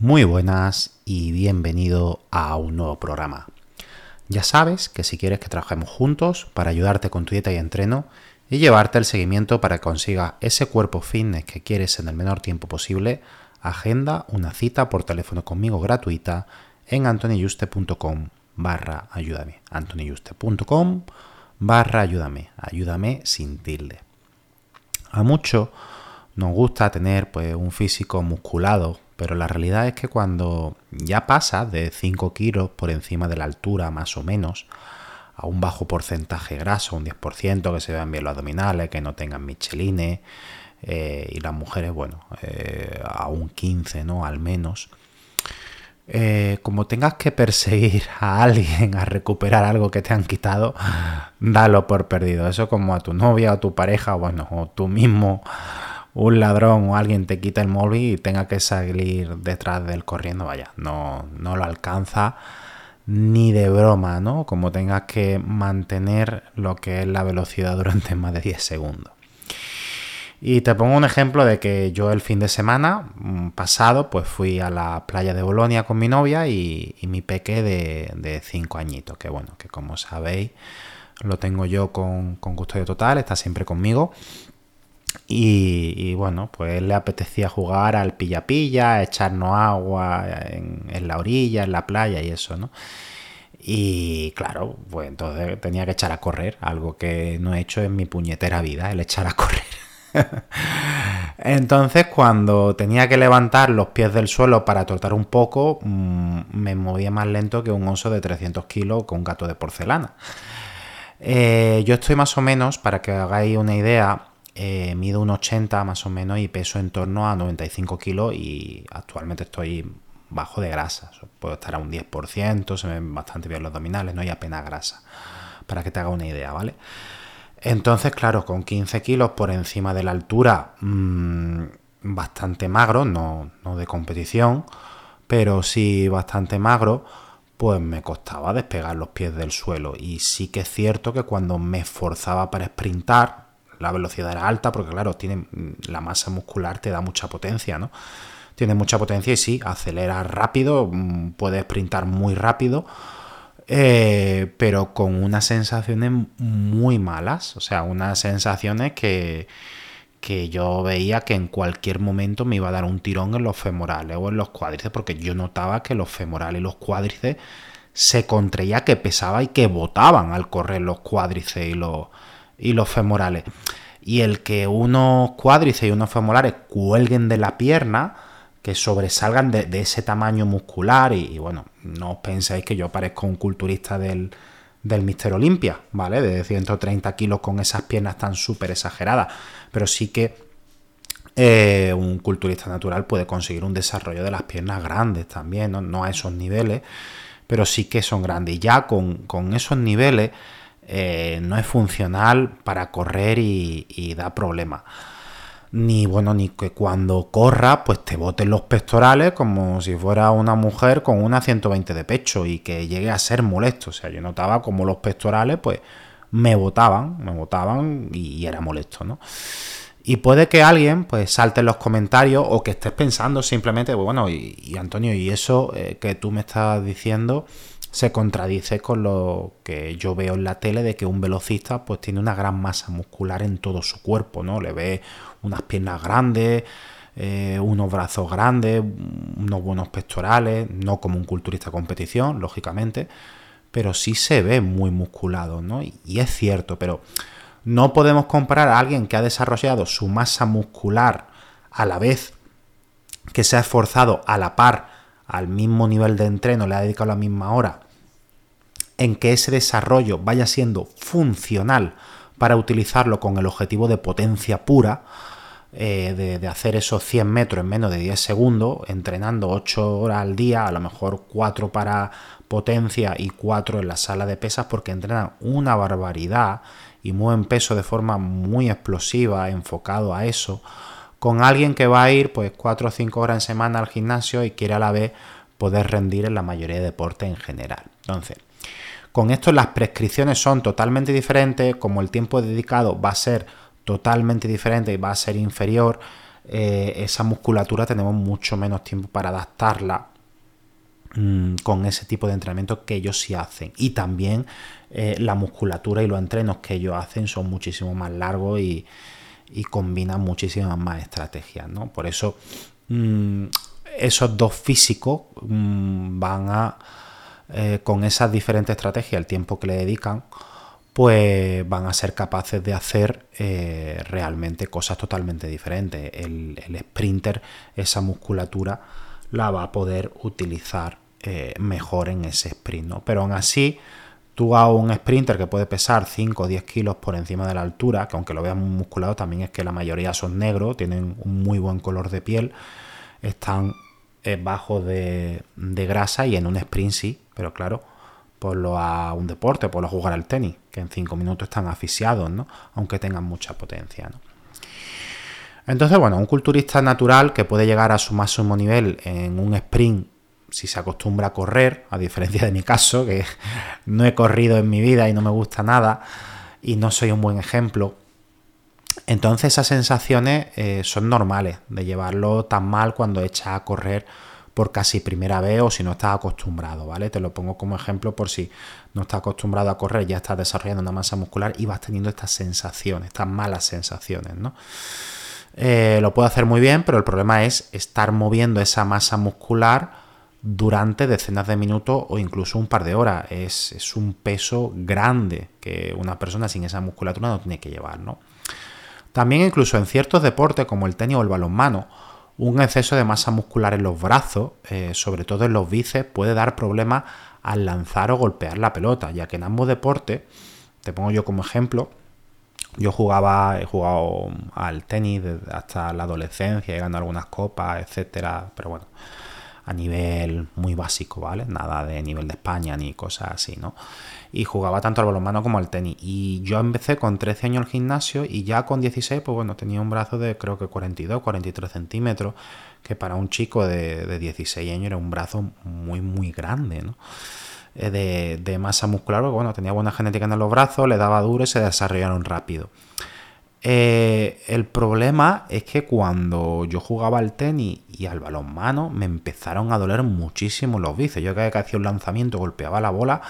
Muy buenas y bienvenido a un nuevo programa. Ya sabes que si quieres que trabajemos juntos para ayudarte con tu dieta y entreno y llevarte el seguimiento para que consigas ese cuerpo fitness que quieres en el menor tiempo posible, agenda una cita por teléfono conmigo gratuita en antoniyuste.com barra ayúdame. antoniyuste.com barra ayúdame. Ayúdame sin tilde. A muchos nos gusta tener pues un físico musculado pero la realidad es que cuando ya pasas de 5 kilos por encima de la altura, más o menos, a un bajo porcentaje graso, un 10%, que se vean bien los abdominales, que no tengan michelines, eh, y las mujeres, bueno, eh, a un 15, ¿no? Al menos. Eh, como tengas que perseguir a alguien a recuperar algo que te han quitado, dalo por perdido. Eso como a tu novia o tu pareja, bueno, o tú mismo un ladrón o alguien te quita el móvil y tenga que salir detrás del corriendo, vaya, no, no lo alcanza ni de broma, ¿no? Como tengas que mantener lo que es la velocidad durante más de 10 segundos. Y te pongo un ejemplo de que yo el fin de semana mm, pasado pues fui a la playa de Bolonia con mi novia y, mi peque de 5 añitos, que bueno, que como sabéis lo tengo yo con, con custodia total, está siempre conmigo y, bueno, pues le apetecía jugar al pilla-pilla, echarnos agua en, la orilla, en la playa y eso, ¿no? Y claro, pues entonces tenía que echar a correr, algo que no he hecho en mi puñetera vida, el echar a correr. Entonces, cuando tenía que levantar los pies del suelo para trotar un poco, mm, me movía más lento que un oso de 300 kilos con un gato de porcelana. Eh, yo estoy más o menos, para que hagáis una idea, eh, mido un 80 más o menos y peso en torno a 95 kilos y actualmente estoy bajo de grasa. Puedo estar a un 10%, se ven bastante bien los abdominales, no hay apenas grasa. Para que te haga una idea, ¿vale? Entonces, claro, con 15 kilos por encima de la altura, mm, bastante magro, no, no de competición, pero sí bastante magro, pues me costaba despegar los pies del suelo. Y sí que es cierto que cuando me esforzaba para sprintar, la velocidad era alta, porque claro, tiene mm, la masa muscular te da mucha potencia, ¿no? Tiene mucha potencia y sí, acelera rápido, mm, puede sprintar muy rápido, eh, pero con unas sensaciones muy malas, o sea, unas sensaciones que, que yo veía que en cualquier momento me iba a dar un tirón en los femorales o en los cuádriceps, porque yo notaba que los femorales y los cuádriceps se contraía que pesaba y que botaban al correr los cuádriceps y los y los femorales. Y el que unos cuádriceps y unos femorales cuelguen de la pierna, que sobresalgan de, ese tamaño muscular, y, bueno, no os penséis que yo parezco un culturista del, del Mister Olimpia, ¿vale? De 130 kilos con esas piernas tan súper exageradas, pero sí que eh, un culturista natural puede conseguir un desarrollo de las piernas grandes también, no, a esos niveles, pero sí que son grandes. Y ya con, con esos niveles eh, no es funcional para correr y, da problemas. Ni bueno, ni que cuando corra, pues te boten los pectorales como si fuera una mujer con una 120 de pecho y que llegue a ser molesto. O sea, yo notaba como los pectorales, pues me botaban, me botaban y, era molesto, ¿no? Y puede que alguien pues salte en los comentarios o que estés pensando simplemente, bueno, y, Antonio, y eso eh, que tú me estás diciendo, se contradice con lo que yo veo en la tele de que un velocista pues tiene una gran masa muscular en todo su cuerpo, ¿no? Le ve unas piernas grandes, eh, unos brazos grandes, unos buenos pectorales, no como un culturista competición, lógicamente, pero sí se ve muy musculado, ¿no? Y, es cierto, pero no podemos comparar a alguien que ha desarrollado su masa muscular a la vez que se ha esforzado a la par, al mismo nivel de entreno, le ha dedicado la misma hora, en que ese desarrollo vaya siendo funcional para utilizarlo con el objetivo de potencia pura, eh, de, hacer esos 100 metros en menos de 10 segundos, entrenando 8 horas al día, a lo mejor 4 para potencia y 4 en la sala de pesas, porque entrenan una barbaridad y mueven peso de forma muy explosiva, enfocado a eso, con alguien que va a ir pues 4 o 5 horas en semana al gimnasio y quiere a la vez poder rendir en la mayoría de deportes en general. Entonces, con esto las prescripciones son totalmente diferentes, como el tiempo dedicado va a ser totalmente diferente y va a ser inferior, eh, esa musculatura tenemos mucho menos tiempo para adaptarla mm, con ese tipo de entrenamiento que ellos sí hacen. Y también eh, la musculatura y los entrenos que ellos hacen son muchísimo más largos y, combinan muchísimas más estrategias. ¿no? Por eso mm, esos dos físicos mm, van a, eh, con esas diferentes estrategias, el tiempo que le dedican, pues van a ser capaces de hacer eh, realmente cosas totalmente diferentes. El, sprinter, esa musculatura, la va a poder utilizar eh, mejor en ese sprint. ¿no? Pero aún así, tú a un sprinter que puede pesar 5 o 10 kilos por encima de la altura, que aunque lo veas musculado, también es que la mayoría son negros, tienen un muy buen color de piel, están eh, bajos de, grasa y en un sprint sí, pero claro lo a un deporte, por lo a jugar al tenis, que en cinco minutos están asfixiados, ¿no? Aunque tengan mucha potencia, ¿no? Entonces, bueno, un culturista natural que puede llegar a su máximo nivel en un sprint si se acostumbra a correr, a diferencia de mi caso, que no he corrido en mi vida y no me gusta nada y no soy un buen ejemplo. Entonces esas sensaciones eh, son normales de llevarlo tan mal cuando echas a correr por casi primera vez o si no estás acostumbrado, ¿vale? Te lo pongo como ejemplo por si no estás acostumbrado a correr, ya estás desarrollando una masa muscular y vas teniendo estas sensaciones, estas malas sensaciones, ¿no? Eh, lo puedo hacer muy bien, pero el problema es estar moviendo esa masa muscular durante decenas de minutos o incluso un par de horas. Es, es, un peso grande que una persona sin esa musculatura no tiene que llevar, ¿no? También incluso en ciertos deportes como el tenis o el balonmano, un exceso de masa muscular en los brazos, eh, sobre todo en los bíceps, puede dar problemas al lanzar o golpear la pelota, ya que en ambos deportes, te pongo yo como ejemplo, yo jugaba, he jugado al tenis hasta la adolescencia, llegando a algunas copas, etcétera, pero bueno, a nivel muy básico, ¿vale? Nada de nivel de España ni cosas así, ¿no? y jugaba tanto al balonmano como al tenis. Y yo empecé con 13 años el gimnasio y ya con 16, pues bueno, tenía un brazo de creo que 42, 43 centímetros, que para un chico de, 16 años era un brazo muy, muy grande, ¿no? Eh, de, masa muscular, porque bueno, tenía buena genética en los brazos, le daba duro y se desarrollaron rápido. Eh, el problema es que cuando yo jugaba al tenis y al balonmano me empezaron a doler muchísimo los bíceps. Yo cada vez que hacía un lanzamiento golpeaba la bola,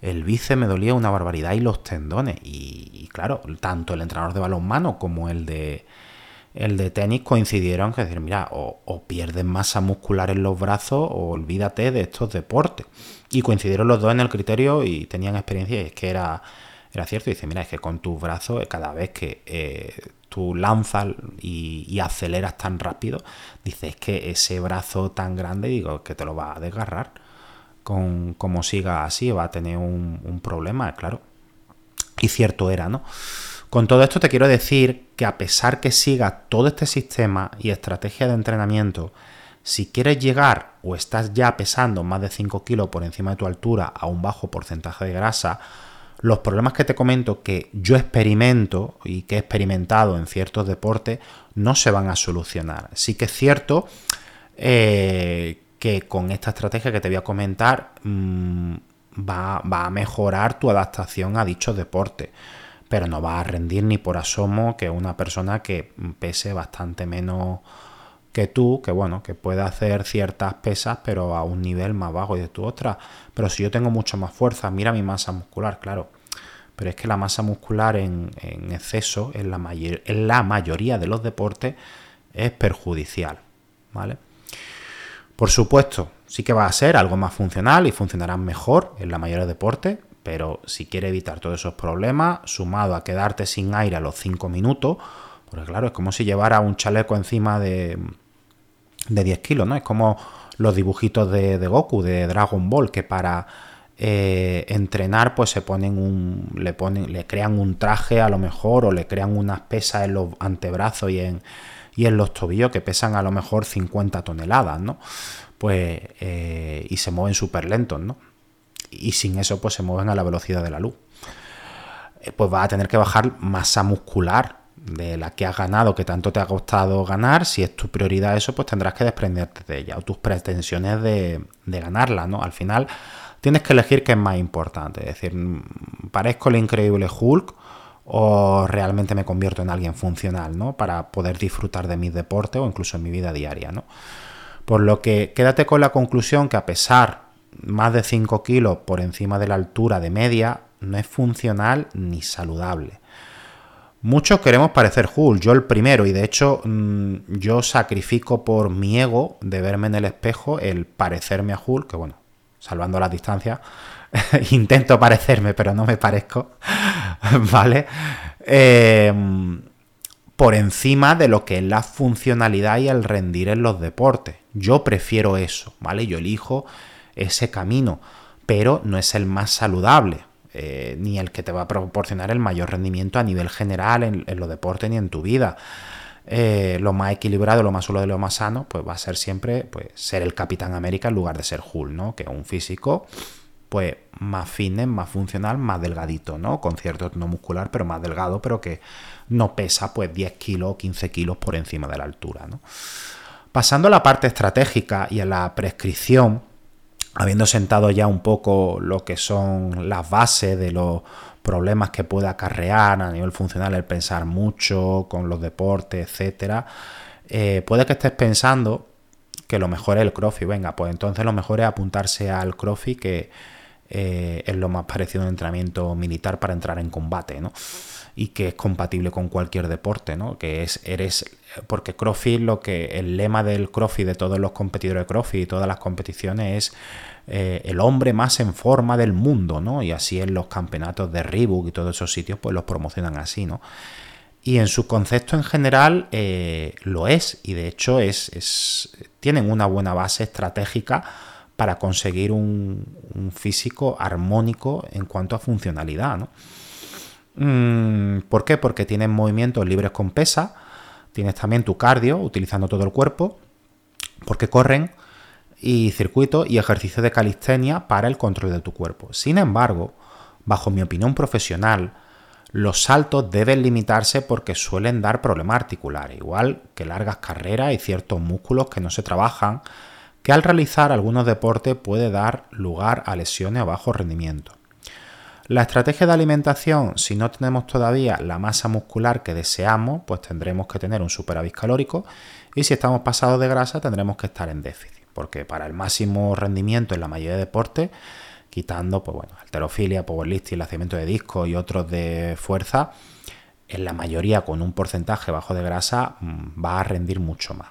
el bíceps me dolía una barbaridad y los tendones. Y, claro, tanto el entrenador de balonmano como el de el de tenis coincidieron que decir, mira, o, o pierdes masa muscular en los brazos o olvídate de estos deportes. Y coincidieron los dos en el criterio y tenían experiencia y es que era, era cierto. Dice, mira, es que con tus brazos, cada vez que eh, tú lanzas y, aceleras tan rápido, dices que ese brazo tan grande, digo, que te lo va a desgarrar con como siga así, va a tener un, problema, claro. Y cierto era, ¿no? Con todo esto te quiero decir que a pesar que siga todo este sistema y estrategia de entrenamiento, si quieres llegar o estás ya pesando más de 5 kilos por encima de tu altura a un bajo porcentaje de grasa, los problemas que te comento que yo experimento y que he experimentado en ciertos deportes no se van a solucionar. Sí que es cierto eh, que con esta estrategia que te voy a comentar mm, va, a mejorar tu adaptación a dichos deportes. Pero no va a rendir ni por asomo que una persona que pese bastante menos que tú, que bueno, que puede hacer ciertas pesas, pero a un nivel más bajo y de tu otra. Pero si yo tengo mucha más fuerza, mira mi masa muscular, claro. Pero es que la masa muscular en, exceso en la, en la mayoría de los deportes es perjudicial, ¿vale? Por supuesto, sí que va a ser algo más funcional y funcionará mejor en la mayoría de deportes, pero si quiere evitar todos esos problemas, sumado a quedarte sin aire a los 5 minutos, porque claro, es como si llevara un chaleco encima de, de 10 kilos, ¿no? Es como los dibujitos de, Goku, de Dragon Ball, que para eh, entrenar, pues se ponen un. le ponen. le crean un traje a lo mejor, o le crean unas pesas en los antebrazos y en, y en los tobillos que pesan a lo mejor 50 toneladas, ¿no? Pues. Eh, y se mueven súper lentos, ¿no? Y sin eso, pues se mueven a la velocidad de la luz. Eh, pues va a tener que bajar masa muscular de la que has ganado, que tanto te ha costado ganar, si es tu prioridad eso, pues tendrás que desprenderte de ella o tus pretensiones de, ganarla, ¿no? Al final tienes que elegir qué es más importante, es decir, mm, ¿parezco el increíble Hulk o realmente me convierto en alguien funcional, ¿no? Para poder disfrutar de mis deportes o incluso en mi vida diaria, ¿no? Por lo que quédate con la conclusión que a pesar más de 5 kilos por encima de la altura de media, no es funcional ni saludable. Muchos queremos parecer Hulk, yo el primero, y de hecho mm, yo sacrifico por mi ego de verme en el espejo el parecerme a Hulk, que bueno, salvando las distancias, intento parecerme, pero no me parezco, ¿vale? Em, por encima de lo que es la funcionalidad y el rendir en los deportes. Yo prefiero eso, ¿vale? Yo elijo ese camino, pero no es el más saludable. Eh, ni el que te va a proporcionar el mayor rendimiento a nivel general en, los deportes ni en tu vida. Eh, lo más equilibrado, lo más solo de lo más sano, pues va a ser siempre pues, ser el Capitán América en lugar de ser Hulk, ¿no? Que un físico pues más fine, más funcional, más delgadito, ¿no? Con cierto tono muscular, pero más delgado, pero que no pesa pues 10 kilos o 15 kilos por encima de la altura, ¿no? Pasando a la parte estratégica y a la prescripción, habiendo sentado ya un poco lo que son las bases de los problemas que puede acarrear a nivel funcional el pensar mucho con los deportes, etcétera, eh, puede que estés pensando que lo mejor es el crossfit. Venga, pues entonces lo mejor es apuntarse al crossfit que eh, es lo más parecido a un entrenamiento militar para entrar en combate, ¿no? Y que es compatible con cualquier deporte, ¿no? Que es, eres, porque CrossFit, lo que, el lema del CrossFit de todos los competidores de CrossFit y todas las competiciones es eh, el hombre más en forma del mundo, ¿no? Y así en los campeonatos de Reebok y todos esos sitios, pues los promocionan así, ¿no? Y en su concepto en general eh, lo es, y de hecho es, tienen una buena base estratégica para conseguir un, físico armónico en cuanto a funcionalidad, ¿no? Mm, ¿Por qué? Porque tienen movimientos libres con pesa, tienes también tu cardio utilizando todo el cuerpo, porque corren, y circuito y ejercicio de calistenia para el control de tu cuerpo. Sin embargo, bajo mi opinión profesional, los saltos deben limitarse porque suelen dar problemas articulares, igual que largas carreras y ciertos músculos que no se trabajan, que al realizar algunos deportes puede dar lugar a lesiones a bajo rendimiento. La estrategia de alimentación, si no tenemos todavía la masa muscular que deseamos, pues tendremos que tener un superávit calórico y si estamos pasados de grasa tendremos que estar en déficit porque para el máximo rendimiento en la mayoría de deportes, quitando pues bueno, alterofilia, powerlifting, lanzamiento de disco y otros de fuerza, en la mayoría con un porcentaje bajo de grasa mm, va a rendir mucho más.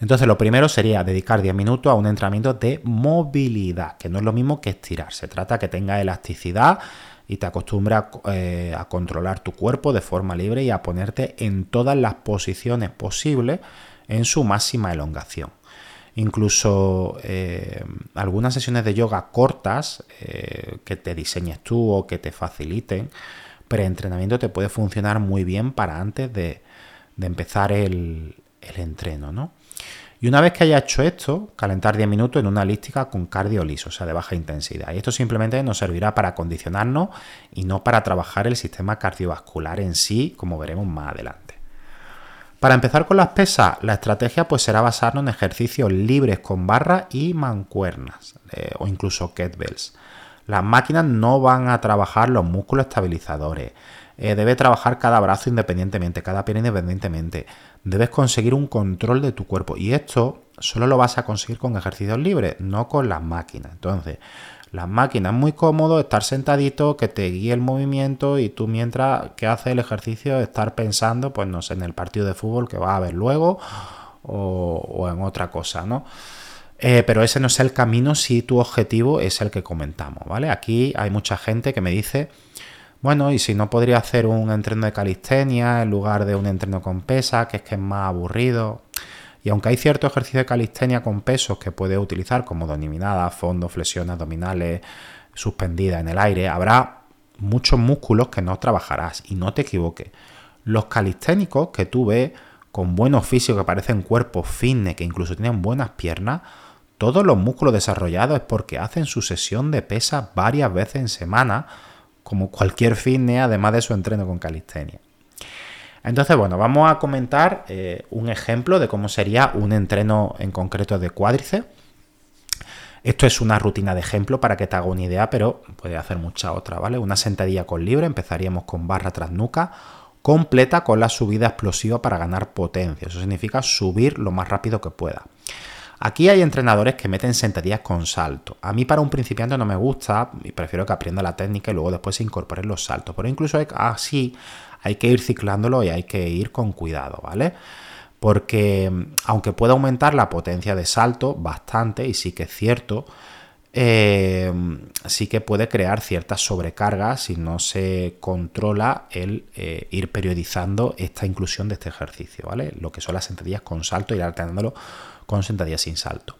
Entonces lo primero sería dedicar 10 minutos a un entrenamiento de movilidad, que no es lo mismo que estirar. Se trata que tenga elasticidad y te acostumbre a, eh, a, controlar tu cuerpo de forma libre y a ponerte en todas las posiciones posibles en su máxima elongación incluso eh, algunas sesiones de yoga cortas eh, que te diseñes tú o que te faciliten preentrenamiento te puede funcionar muy bien para antes de, empezar el, el, entreno, ¿no? Y una vez que haya hecho esto, calentar 10 minutos en una elíptica con cardio liso, o sea, de baja intensidad. Y esto simplemente nos servirá para condicionarnos y no para trabajar el sistema cardiovascular en sí, como veremos más adelante. Para empezar con las pesas, la estrategia pues será basarnos en ejercicios libres con barra y mancuernas eh, o incluso kettlebells. Las máquinas no van a trabajar los músculos estabilizadores. Eh, debe trabajar cada brazo independientemente, cada pierna independientemente. Debes conseguir un control de tu cuerpo y esto solo lo vas a conseguir con ejercicios libres, no con las máquinas. Entonces, Las máquinas muy cómodo, estar sentadito, que te guíe el movimiento y tú mientras que haces el ejercicio estar pensando, pues no sé, en el partido de fútbol que vas a ver luego o, en otra cosa, ¿no? Eh, pero ese no es el camino si tu objetivo es el que comentamos, ¿vale? Aquí hay mucha gente que me dice, bueno, y si no podría hacer un entreno de calistenia en lugar de un entreno con pesa, que es que es más aburrido. Y aunque hay cierto ejercicio de calistenia con pesos que puedes utilizar como dominada, fondo, flexiones abdominales, suspendida en el aire, habrá muchos músculos que no trabajarás. Y no te equivoques. Los calisténicos que tú ves con buenos físicos que parecen cuerpos fitness, que incluso tienen buenas piernas, todos los músculos desarrollados es porque hacen su sesión de pesas varias veces en semana, como cualquier fitness, además de su entreno con calistenia. Entonces, bueno, vamos a comentar eh, un ejemplo de cómo sería un entreno en concreto de cuádriceps. Esto es una rutina de ejemplo para que te haga una idea, pero puede hacer mucha otra, ¿vale? Una sentadilla con libre, empezaríamos con barra tras nuca, completa con la subida explosiva para ganar potencia. Eso significa subir lo más rápido que pueda. Aquí hay entrenadores que meten sentadillas con salto. A mí para un principiante no me gusta y prefiero que aprenda la técnica y luego después se incorporen los saltos. Pero incluso así hay que ir ciclándolo y hay que ir con cuidado, ¿vale? Porque mm, aunque pueda aumentar la potencia de salto bastante, y sí que es cierto, eh, sí que puede crear ciertas sobrecargas si no se controla el eh, ir periodizando esta inclusión de este ejercicio, ¿vale? Lo que son las sentadillas con salto y alternándolo con sentadillas sin salto.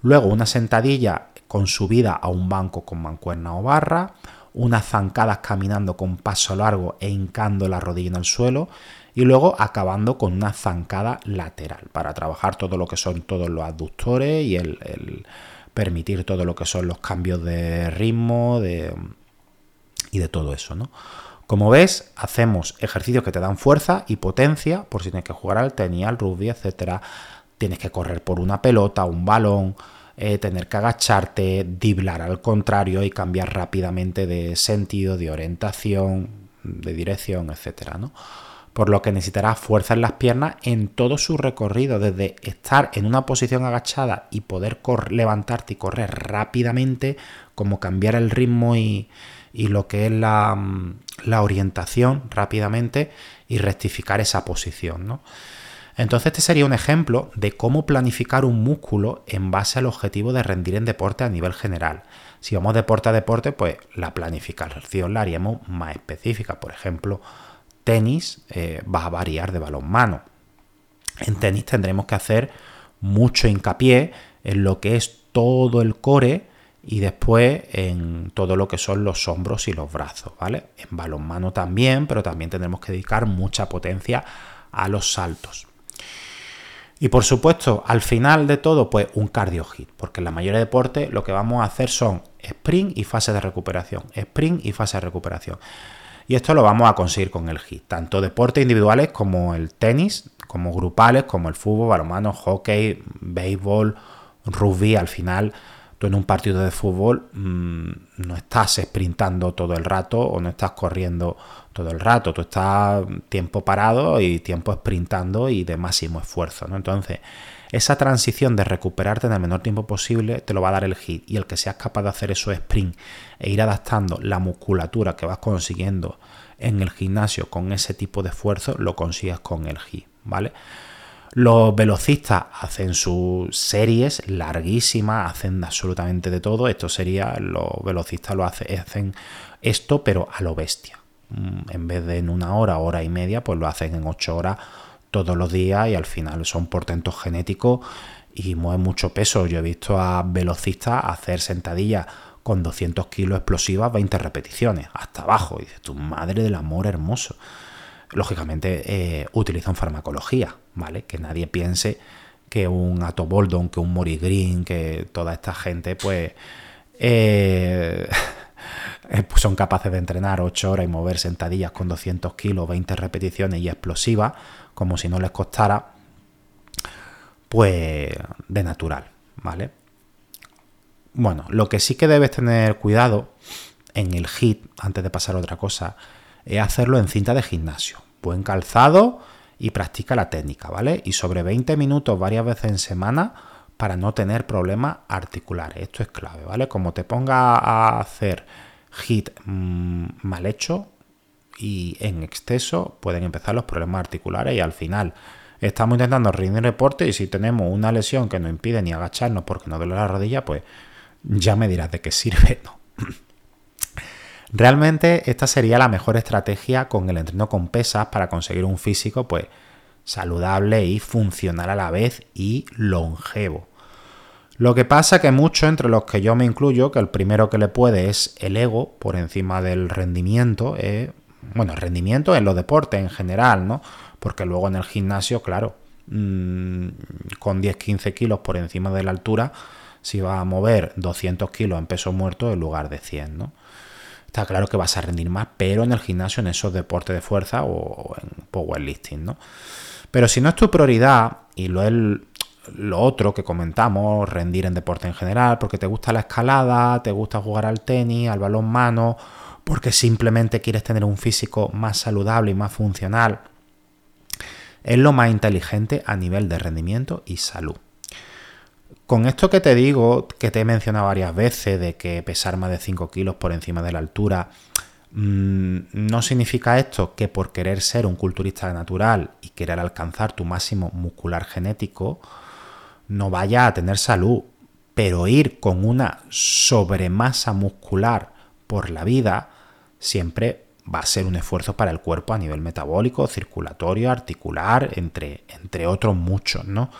Luego una sentadilla con subida a un banco con mancuerna o barra, unas zancadas caminando con paso largo e hincando la rodilla en el suelo y luego acabando con una zancada lateral para trabajar todo lo que son todos los aductores y el, permitir todo lo que son los cambios de ritmo y de todo eso, ¿no? Como ves, hacemos ejercicios que te dan fuerza y potencia por si tienes que jugar al tenis, al rugby, etcétera. Tienes que correr por una pelota, un balón, eh, tener que agacharte, diblar al contrario y cambiar rápidamente de sentido, de orientación, de dirección, etcétera, ¿no? Por lo que necesitarás fuerza en las piernas en todo su recorrido, desde estar en una posición agachada y poder levantarte y correr rápidamente, como cambiar el ritmo y, lo que es la, la orientación rápidamente y rectificar esa posición, ¿no? Entonces este sería un ejemplo de cómo planificar un músculo en base al objetivo de rendir en deporte a nivel general. Si vamos deporte a deporte, pues la planificación la haríamos más específica. Por ejemplo, tenis eh, va a variar de balonmano. En tenis tendremos que hacer mucho hincapié en lo que es todo el core y después en todo lo que son los hombros y los brazos, ¿vale? En balonmano también, pero también tendremos que dedicar mucha potencia a los saltos. Y por supuesto, al final de todo, pues un cardio hit, porque en la mayoría de deportes lo que vamos a hacer son sprint y fase de recuperación, sprint y fase de recuperación. Y esto lo vamos a conseguir con el hit, tanto deportes individuales como el tenis, como grupales, como el fútbol, balonmano, hockey, béisbol, rugby, al final tú en un partido de fútbol mm, no estás sprintando todo el rato o no estás corriendo todo el rato, tú estás tiempo parado y tiempo sprintando y de máximo esfuerzo, ¿no? Entonces, esa transición de recuperarte en el menor tiempo posible te lo va a dar el HIT y el que seas capaz de hacer eso sprint e ir adaptando la musculatura que vas consiguiendo en el gimnasio con ese tipo de esfuerzo, lo consigues con el HIT, ¿vale? Los velocistas hacen sus series larguísimas, hacen absolutamente de todo. Esto sería, los velocistas lo hacen esto, pero a lo bestia. Mm, en vez de en una hora, hora y media, pues lo hacen en ocho horas todos los días y al final son portentos genéticos y mueven mucho peso. Yo he visto a velocistas hacer sentadillas con 200 kilos explosivas, 20 repeticiones, hasta abajo. Y dices, tu madre del amor hermoso. Lógicamente eh, utilizan farmacología, ¿vale? Que nadie piense que un Ato que un Mori Green, que toda esta gente, pues... Eh, pues son capaces de entrenar 8 horas y mover sentadillas con 200 kilos, 20 repeticiones y explosivas, como si no les costara, pues de natural, ¿vale? Bueno, lo que sí que debes tener cuidado en el hit, antes de pasar a otra cosa, es hacerlo en cinta de gimnasio. Buen calzado y practica la técnica, ¿vale? Y sobre 20 minutos varias veces en semana para no tener problemas articulares. Esto es clave, ¿vale? Como te ponga a hacer hit mm, mal hecho y en exceso, pueden empezar los problemas articulares y al final estamos intentando rendir reporte y si tenemos una lesión que nos impide ni agacharnos porque nos duele la rodilla, pues ya me dirás de qué sirve, ¿no? Realmente esta sería la mejor estrategia con el entreno con pesas para conseguir un físico pues saludable y funcional a la vez y longevo. Lo que pasa que mucho entre los que yo me incluyo, que el primero que le puede es el ego por encima del rendimiento, eh, bueno, rendimiento en los deportes en general, ¿no? Porque luego en el gimnasio, claro, mm, con 10-15 kilos por encima de la altura, si va a mover 200 kilos en peso muerto en lugar de 100, ¿no? Está claro que vas a rendir más, pero en el gimnasio, en esos deportes de fuerza o, en powerlifting, ¿no? Pero si no es tu prioridad, y lo es lo otro que comentamos, rendir en deporte en general, porque te gusta la escalada, te gusta jugar al tenis, al balón mano, porque simplemente quieres tener un físico más saludable y más funcional, es lo más inteligente a nivel de rendimiento y salud. Con esto que te digo, que te he mencionado varias veces, de que pesar más de 5 kilos por encima de la altura, mm, no significa esto que por querer ser un culturista natural y querer alcanzar tu máximo muscular genético, no vaya a tener salud. Pero ir con una sobremasa muscular por la vida siempre va a ser un esfuerzo para el cuerpo a nivel metabólico, circulatorio, articular, entre, entre otros muchos, ¿no?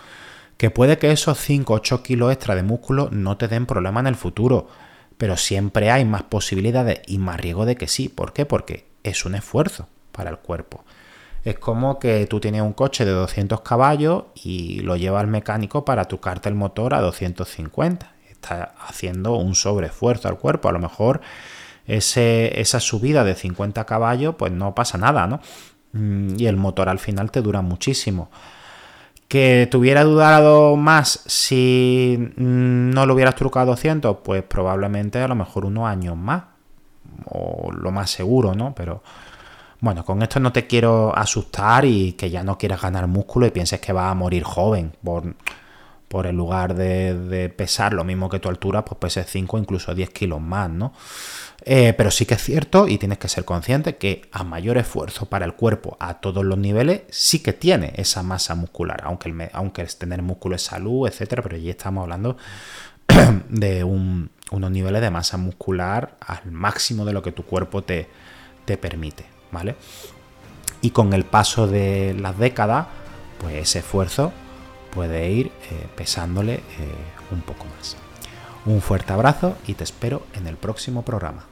Que puede que esos 5 o 8 kilos extra de músculo no te den problema en el futuro, pero siempre hay más posibilidades y más riesgo de que sí. ¿Por qué? Porque es un esfuerzo para el cuerpo. Es como que tú tienes un coche de 200 caballos y lo lleva al mecánico para tocarte el motor a 250. Está haciendo un sobreesfuerzo al cuerpo. A lo mejor ese, esa subida de 50 caballos, pues no pasa nada, ¿no? Mm, y el motor al final te dura muchísimo. ¿Que te hubiera dudado más si mm, no lo hubieras trucado a 200? Pues probablemente a lo mejor unos años más. O lo más seguro, ¿no? Pero bueno, con esto no te quiero asustar y que ya no quieras ganar músculo y pienses que vas a morir joven por, por el lugar de, pesar lo mismo que tu altura, pues peses 5 incluso 10 kilos más, ¿no? Eh, pero sí que es cierto y tienes que ser consciente que a mayor esfuerzo para el cuerpo a todos los niveles sí que tiene esa masa muscular, aunque, aunque tener músculo es salud, etcétera, pero ya estamos hablando de unos niveles de masa muscular al máximo de lo que tu cuerpo te, te permite, ¿vale? Y con el paso de las décadas, pues ese esfuerzo puede ir eh, pesándole eh, un poco más. Un fuerte abrazo y te espero en el próximo programa.